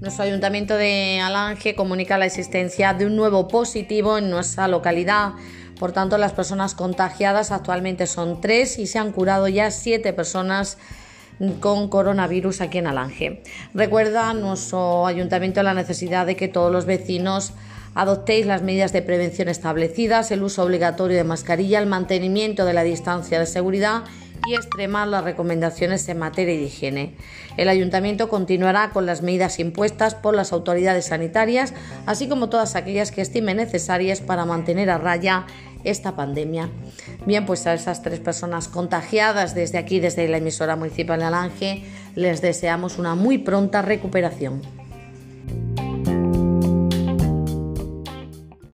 nuestro ayuntamiento de Alange comunica la existencia de un nuevo positivo en nuestra localidad. Por tanto, las personas contagiadas actualmente son tres y se han curado ya siete personas con coronavirus aquí en Alange. Recuerda nuestro ayuntamiento la necesidad de que todos los vecinos adoptéis las medidas de prevención establecidas, el uso obligatorio de mascarilla, el mantenimiento de la distancia de seguridad y extremar las recomendaciones en materia de higiene. El ayuntamiento continuará con las medidas impuestas por las autoridades sanitarias, así como todas aquellas que estime necesarias para mantener a raya esta pandemia. Bien, pues a esas tres personas contagiadas desde aquí, desde la emisora municipal de Alange, les deseamos una muy pronta recuperación.